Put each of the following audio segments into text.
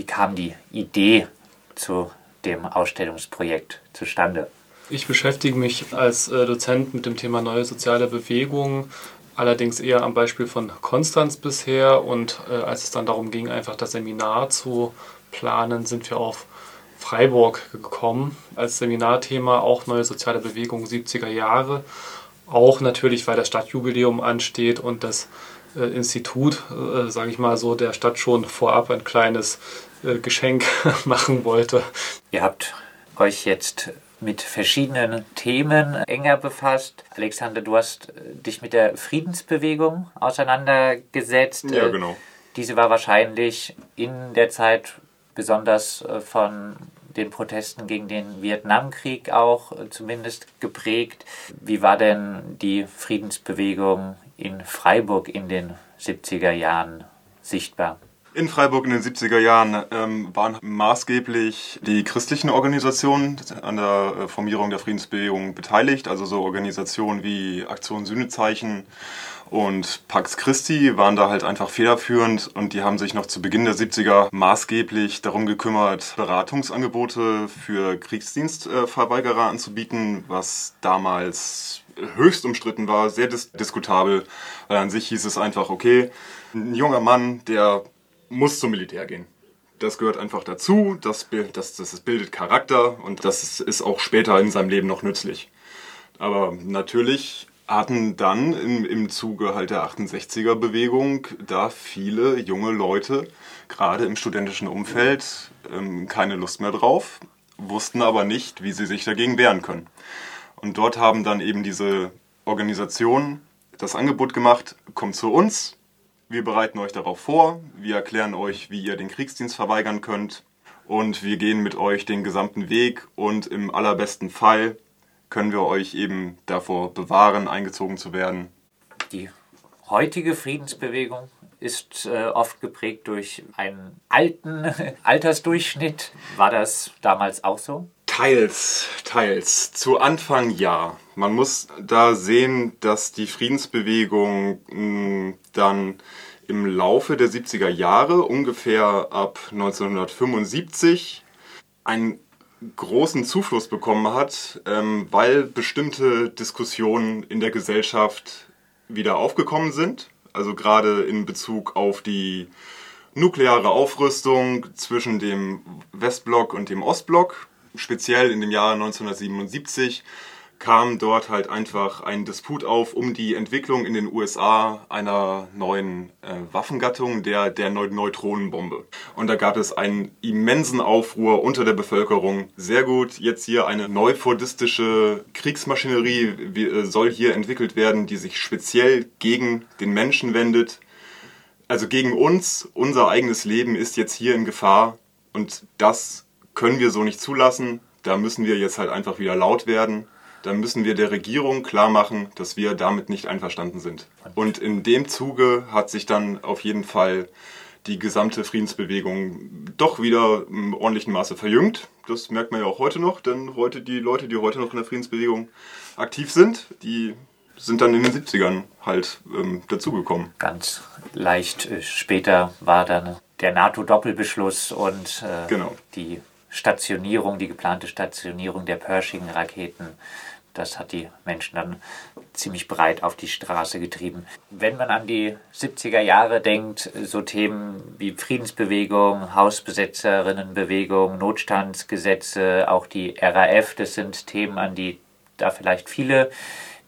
Wie kam die Idee zu dem Ausstellungsprojekt zustande? Ich beschäftige mich als äh, Dozent mit dem Thema neue soziale Bewegungen, allerdings eher am Beispiel von Konstanz bisher. Und äh, als es dann darum ging, einfach das Seminar zu planen, sind wir auf Freiburg gekommen als Seminarthema, auch neue soziale Bewegungen 70er Jahre. Auch natürlich, weil das Stadtjubiläum ansteht und das äh, Institut, sage ich mal so, der Stadt schon vorab ein kleines Geschenk machen wollte. Ihr habt euch jetzt mit verschiedenen Themen enger befasst. Alexander, du hast äh, dich mit der Friedensbewegung auseinandergesetzt. Ja, genau. Diese war wahrscheinlich in der Zeit besonders äh, von den Protesten gegen den Vietnamkrieg auch äh, zumindest geprägt. Wie war denn die Friedensbewegung in Freiburg in den 70er Jahren sichtbar? In Freiburg in den 70er Jahren ähm, waren maßgeblich die christlichen Organisationen an der äh, Formierung der Friedensbewegung beteiligt, also so Organisationen wie Aktion Sühnezeichen und Pax Christi waren da halt einfach federführend und die haben sich noch zu Beginn der 70er maßgeblich darum gekümmert, Beratungsangebote für Kriegsdienstverweigerer anzubieten, was damals höchst umstritten war, sehr dis diskutabel, weil an sich hieß es einfach, okay, ein junger Mann, der muss zum Militär gehen. Das gehört einfach dazu, das, das, das bildet Charakter und das ist auch später in seinem Leben noch nützlich. Aber natürlich hatten dann im, im Zuge halt der 68er Bewegung da viele junge Leute, gerade im studentischen Umfeld, ähm, keine Lust mehr drauf, wussten aber nicht, wie sie sich dagegen wehren können. Und dort haben dann eben diese Organisationen das Angebot gemacht, kommt zu uns, wir bereiten euch darauf vor, wir erklären euch, wie ihr den Kriegsdienst verweigern könnt und wir gehen mit euch den gesamten Weg und im allerbesten Fall können wir euch eben davor bewahren, eingezogen zu werden. Die heutige Friedensbewegung ist äh, oft geprägt durch einen alten Altersdurchschnitt. War das damals auch so? Teils, teils. Zu Anfang ja. Man muss da sehen, dass die Friedensbewegung hm, dann im Laufe der 70er Jahre, ungefähr ab 1975, einen großen Zufluss bekommen hat, ähm, weil bestimmte Diskussionen in der Gesellschaft wieder aufgekommen sind. Also gerade in Bezug auf die nukleare Aufrüstung zwischen dem Westblock und dem Ostblock, speziell in dem Jahr 1977 kam dort halt einfach ein Disput auf um die Entwicklung in den USA einer neuen äh, Waffengattung, der, der Neutronenbombe. Und da gab es einen immensen Aufruhr unter der Bevölkerung. Sehr gut, jetzt hier eine neufordistische Kriegsmaschinerie wie, äh, soll hier entwickelt werden, die sich speziell gegen den Menschen wendet. Also gegen uns, unser eigenes Leben ist jetzt hier in Gefahr und das können wir so nicht zulassen. Da müssen wir jetzt halt einfach wieder laut werden dann müssen wir der Regierung klar machen, dass wir damit nicht einverstanden sind. Und in dem Zuge hat sich dann auf jeden Fall die gesamte Friedensbewegung doch wieder im ordentlichen Maße verjüngt. Das merkt man ja auch heute noch, denn heute die Leute, die heute noch in der Friedensbewegung aktiv sind, die sind dann in den 70ern halt ähm, dazugekommen. Ganz leicht äh, später war dann der NATO-Doppelbeschluss und äh, genau. die Stationierung, die geplante Stationierung der Pershing-Raketen das hat die Menschen dann ziemlich breit auf die Straße getrieben. Wenn man an die 70er Jahre denkt, so Themen wie Friedensbewegung, Hausbesetzerinnenbewegung, Notstandsgesetze, auch die RAF, das sind Themen, an die da vielleicht viele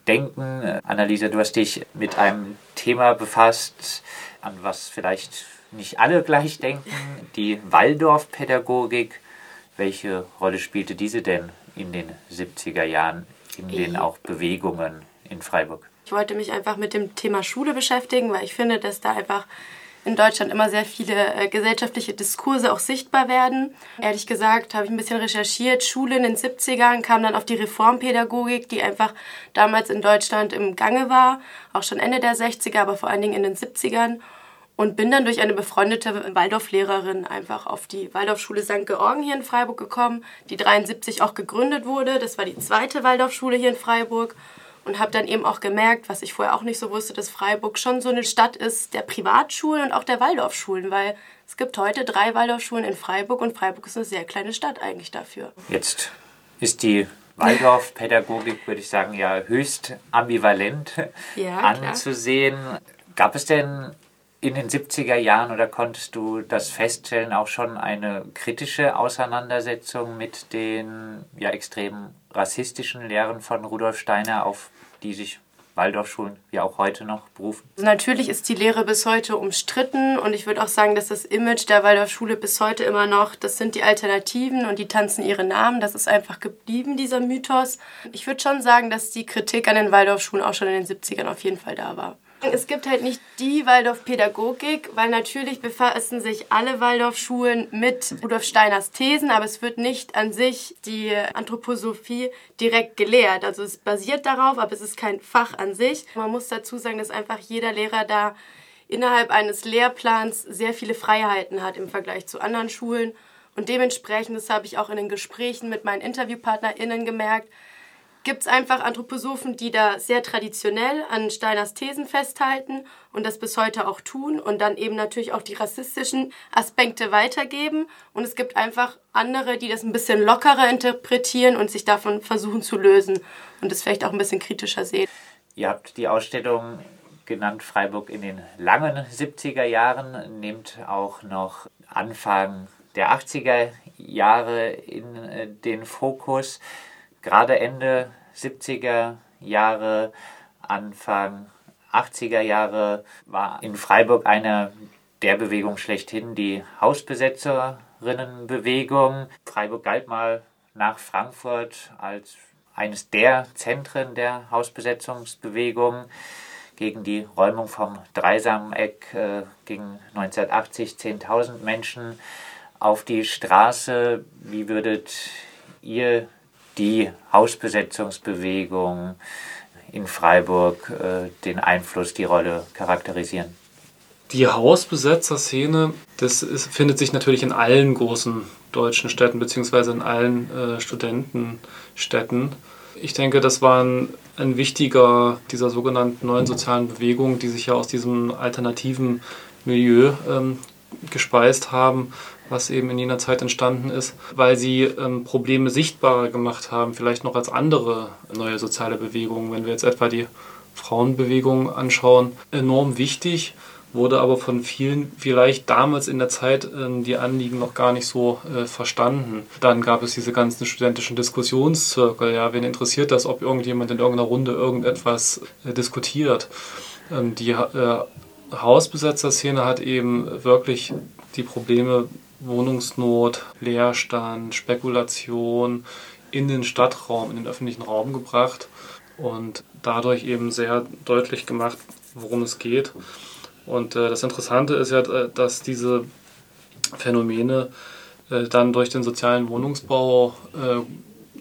denken. Annalisa, du hast dich mit einem Thema befasst, an was vielleicht nicht alle gleich denken, die Waldorfpädagogik. Welche Rolle spielte diese denn in den 70er Jahren in den auch Bewegungen in Freiburg? Ich wollte mich einfach mit dem Thema Schule beschäftigen, weil ich finde, dass da einfach in Deutschland immer sehr viele äh, gesellschaftliche Diskurse auch sichtbar werden. Ehrlich gesagt habe ich ein bisschen recherchiert. Schule in den 70ern kam dann auf die Reformpädagogik, die einfach damals in Deutschland im Gange war, auch schon Ende der 60er, aber vor allen Dingen in den 70ern und bin dann durch eine befreundete Waldorflehrerin einfach auf die Waldorfschule St. Georgen hier in Freiburg gekommen, die 73 auch gegründet wurde. Das war die zweite Waldorfschule hier in Freiburg und habe dann eben auch gemerkt, was ich vorher auch nicht so wusste, dass Freiburg schon so eine Stadt ist der Privatschulen und auch der Waldorfschulen, weil Es gibt heute drei Waldorfschulen in Freiburg und Freiburg ist eine sehr kleine Stadt eigentlich dafür. Jetzt ist die Waldorfpädagogik, würde ich sagen, ja höchst ambivalent ja, anzusehen. Klar. Gab es denn in den 70er Jahren oder konntest du das feststellen, auch schon eine kritische Auseinandersetzung mit den ja extrem rassistischen Lehren von Rudolf Steiner, auf die sich Waldorfschulen ja auch heute noch berufen? Natürlich ist die Lehre bis heute umstritten und ich würde auch sagen, dass das Image der Waldorfschule bis heute immer noch, das sind die Alternativen und die tanzen ihre Namen, das ist einfach geblieben, dieser Mythos. Ich würde schon sagen, dass die Kritik an den Waldorfschulen auch schon in den 70ern auf jeden Fall da war. Es gibt halt nicht die Waldorf-Pädagogik, weil natürlich befassen sich alle Waldorfschulen mit Rudolf Steiners Thesen, aber es wird nicht an sich die Anthroposophie direkt gelehrt. Also es basiert darauf, aber es ist kein Fach an sich. Man muss dazu sagen, dass einfach jeder Lehrer da innerhalb eines Lehrplans sehr viele Freiheiten hat im Vergleich zu anderen Schulen. Und dementsprechend, das habe ich auch in den Gesprächen mit meinen InterviewpartnerInnen gemerkt, gibt es einfach Anthroposophen, die da sehr traditionell an Steiners Thesen festhalten und das bis heute auch tun und dann eben natürlich auch die rassistischen Aspekte weitergeben. Und es gibt einfach andere, die das ein bisschen lockerer interpretieren und sich davon versuchen zu lösen und das vielleicht auch ein bisschen kritischer sehen. Ihr habt die Ausstellung genannt Freiburg in den langen 70er Jahren, nehmt auch noch Anfang der 80er Jahre in äh, den Fokus gerade Ende 70er Jahre, Anfang 80er Jahre war in Freiburg eine der Bewegungen schlechthin die Hausbesetzerinnenbewegung. Freiburg galt mal nach Frankfurt als eines der Zentren der Hausbesetzungsbewegung. Gegen die Räumung vom Dreisameck äh, gingen 1980 10.000 Menschen auf die Straße. Wie würdet ihr die Hausbesetzungsbewegung in Freiburg äh, den Einfluss, die Rolle charakterisieren? Die Hausbesetzerszene, das ist, findet sich natürlich in allen großen deutschen Städten beziehungsweise in allen äh, Studentenstädten. Ich denke, das war ein, ein, wichtiger dieser sogenannten neuen sozialen Bewegung, die sich ja aus diesem alternativen Milieu ähm, gespeist haben, was eben in jener Zeit entstanden ist, weil sie ähm, Probleme sichtbarer gemacht haben, vielleicht noch als andere neue soziale Bewegungen. Wenn wir jetzt etwa die Frauenbewegung anschauen, enorm wichtig, wurde aber von vielen vielleicht damals in der Zeit äh, die Anliegen noch gar nicht so äh, verstanden. Dann gab es diese ganzen studentischen Diskussionszirkel. Ja, wen interessiert das, ob irgendjemand in irgendeiner Runde irgendetwas äh, diskutiert? Ähm, die äh, Hausbesetzerszene hat eben wirklich die Probleme Wohnungsnot, Leerstand, Spekulation in den Stadtraum, in den öffentlichen Raum gebracht und dadurch eben sehr deutlich gemacht, worum es geht. Und äh, das Interessante ist ja, äh, dass diese Phänomene äh, dann durch den sozialen Wohnungsbau äh,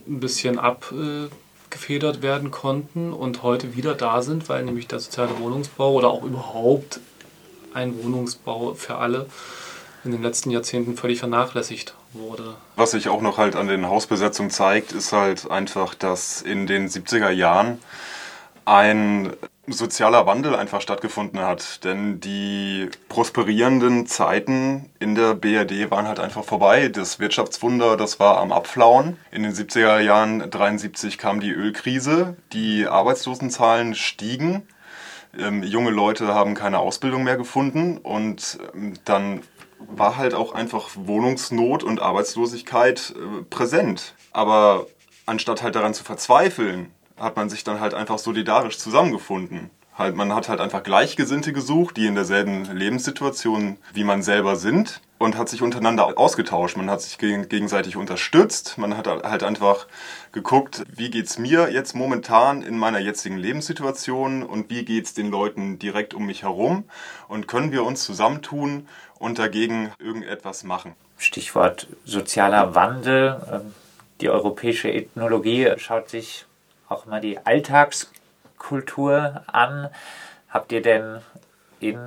ein bisschen abgefedert werden konnten und heute wieder da sind, weil nämlich der soziale Wohnungsbau oder auch überhaupt ein Wohnungsbau für alle in den letzten Jahrzehnten völlig vernachlässigt wurde. Was sich auch noch halt an den Hausbesetzungen zeigt, ist halt einfach, dass in den 70er Jahren ein sozialer Wandel einfach stattgefunden hat. Denn die prosperierenden Zeiten in der BRD waren halt einfach vorbei. Das Wirtschaftswunder, das war am Abflauen. In den 70er Jahren 73 kam die Ölkrise, die Arbeitslosenzahlen stiegen. Ähm, junge Leute haben keine Ausbildung mehr gefunden und ähm, dann war halt auch einfach Wohnungsnot und Arbeitslosigkeit äh, präsent. Aber anstatt halt daran zu verzweifeln, hat man sich dann halt einfach solidarisch zusammengefunden. Halt, man hat halt einfach Gleichgesinnte gesucht, die in derselben Lebenssituation wie man selber sind und hat sich untereinander ausgetauscht. Man hat sich gegenseitig unterstützt. Man hat halt einfach geguckt, wie geht es mir jetzt momentan in meiner jetzigen Lebenssituation und wie geht es den Leuten direkt um mich herum und können wir uns zusammentun und dagegen irgendetwas machen. Stichwort sozialer Wandel. Ähm, die europäische Ethnologie schaut sich auch mal die Alltagskultur an. Habt ihr denn in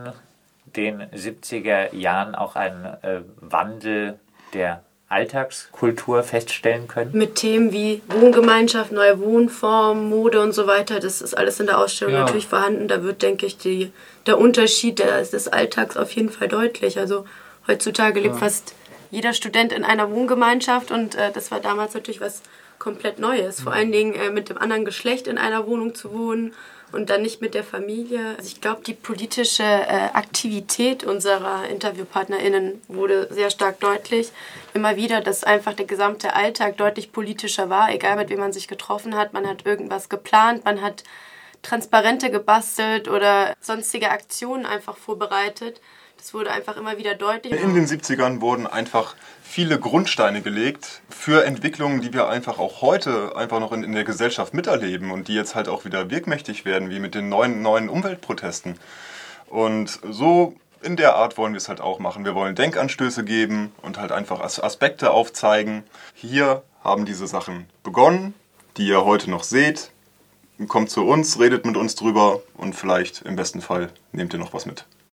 den 70er Jahren auch einen äh, Wandel der Alltagskultur feststellen können? Mit Themen wie Wohngemeinschaft, neue Wohnformen, Mode und so weiter, das ist alles in der Ausstellung ja. natürlich vorhanden. Da wird, denke ich, die, der Unterschied des Alltags auf jeden Fall deutlich. Also Heutzutage lebt ja. fast jeder Student in einer Wohngemeinschaft und äh, das war damals natürlich was komplett Neues. Vor allen Dingen äh, mit dem anderen Geschlecht in einer Wohnung zu wohnen und dann nicht mit der Familie. Also ich glaube, die politische äh, Aktivität unserer InterviewpartnerInnen wurde sehr stark deutlich. Immer wieder, dass einfach der gesamte Alltag deutlich politischer war, egal mit wem man sich getroffen hat. Man hat irgendwas geplant, man hat Transparente gebastelt oder sonstige Aktionen einfach vorbereitet. Das wurde einfach immer wieder deutlich. In den 70ern wurden einfach viele Grundsteine gelegt für Entwicklungen, die wir einfach auch heute einfach noch in, in der Gesellschaft miterleben und die jetzt halt auch wieder wirkmächtig werden, wie mit den neuen, neuen Umweltprotesten. Und so in der Art wollen wir es halt auch machen. Wir wollen Denkanstöße geben und halt einfach Aspekte aufzeigen. Hier haben diese Sachen begonnen, die ihr heute noch seht. Kommt zu uns, redet mit uns drüber und vielleicht im besten Fall nehmt ihr noch was mit.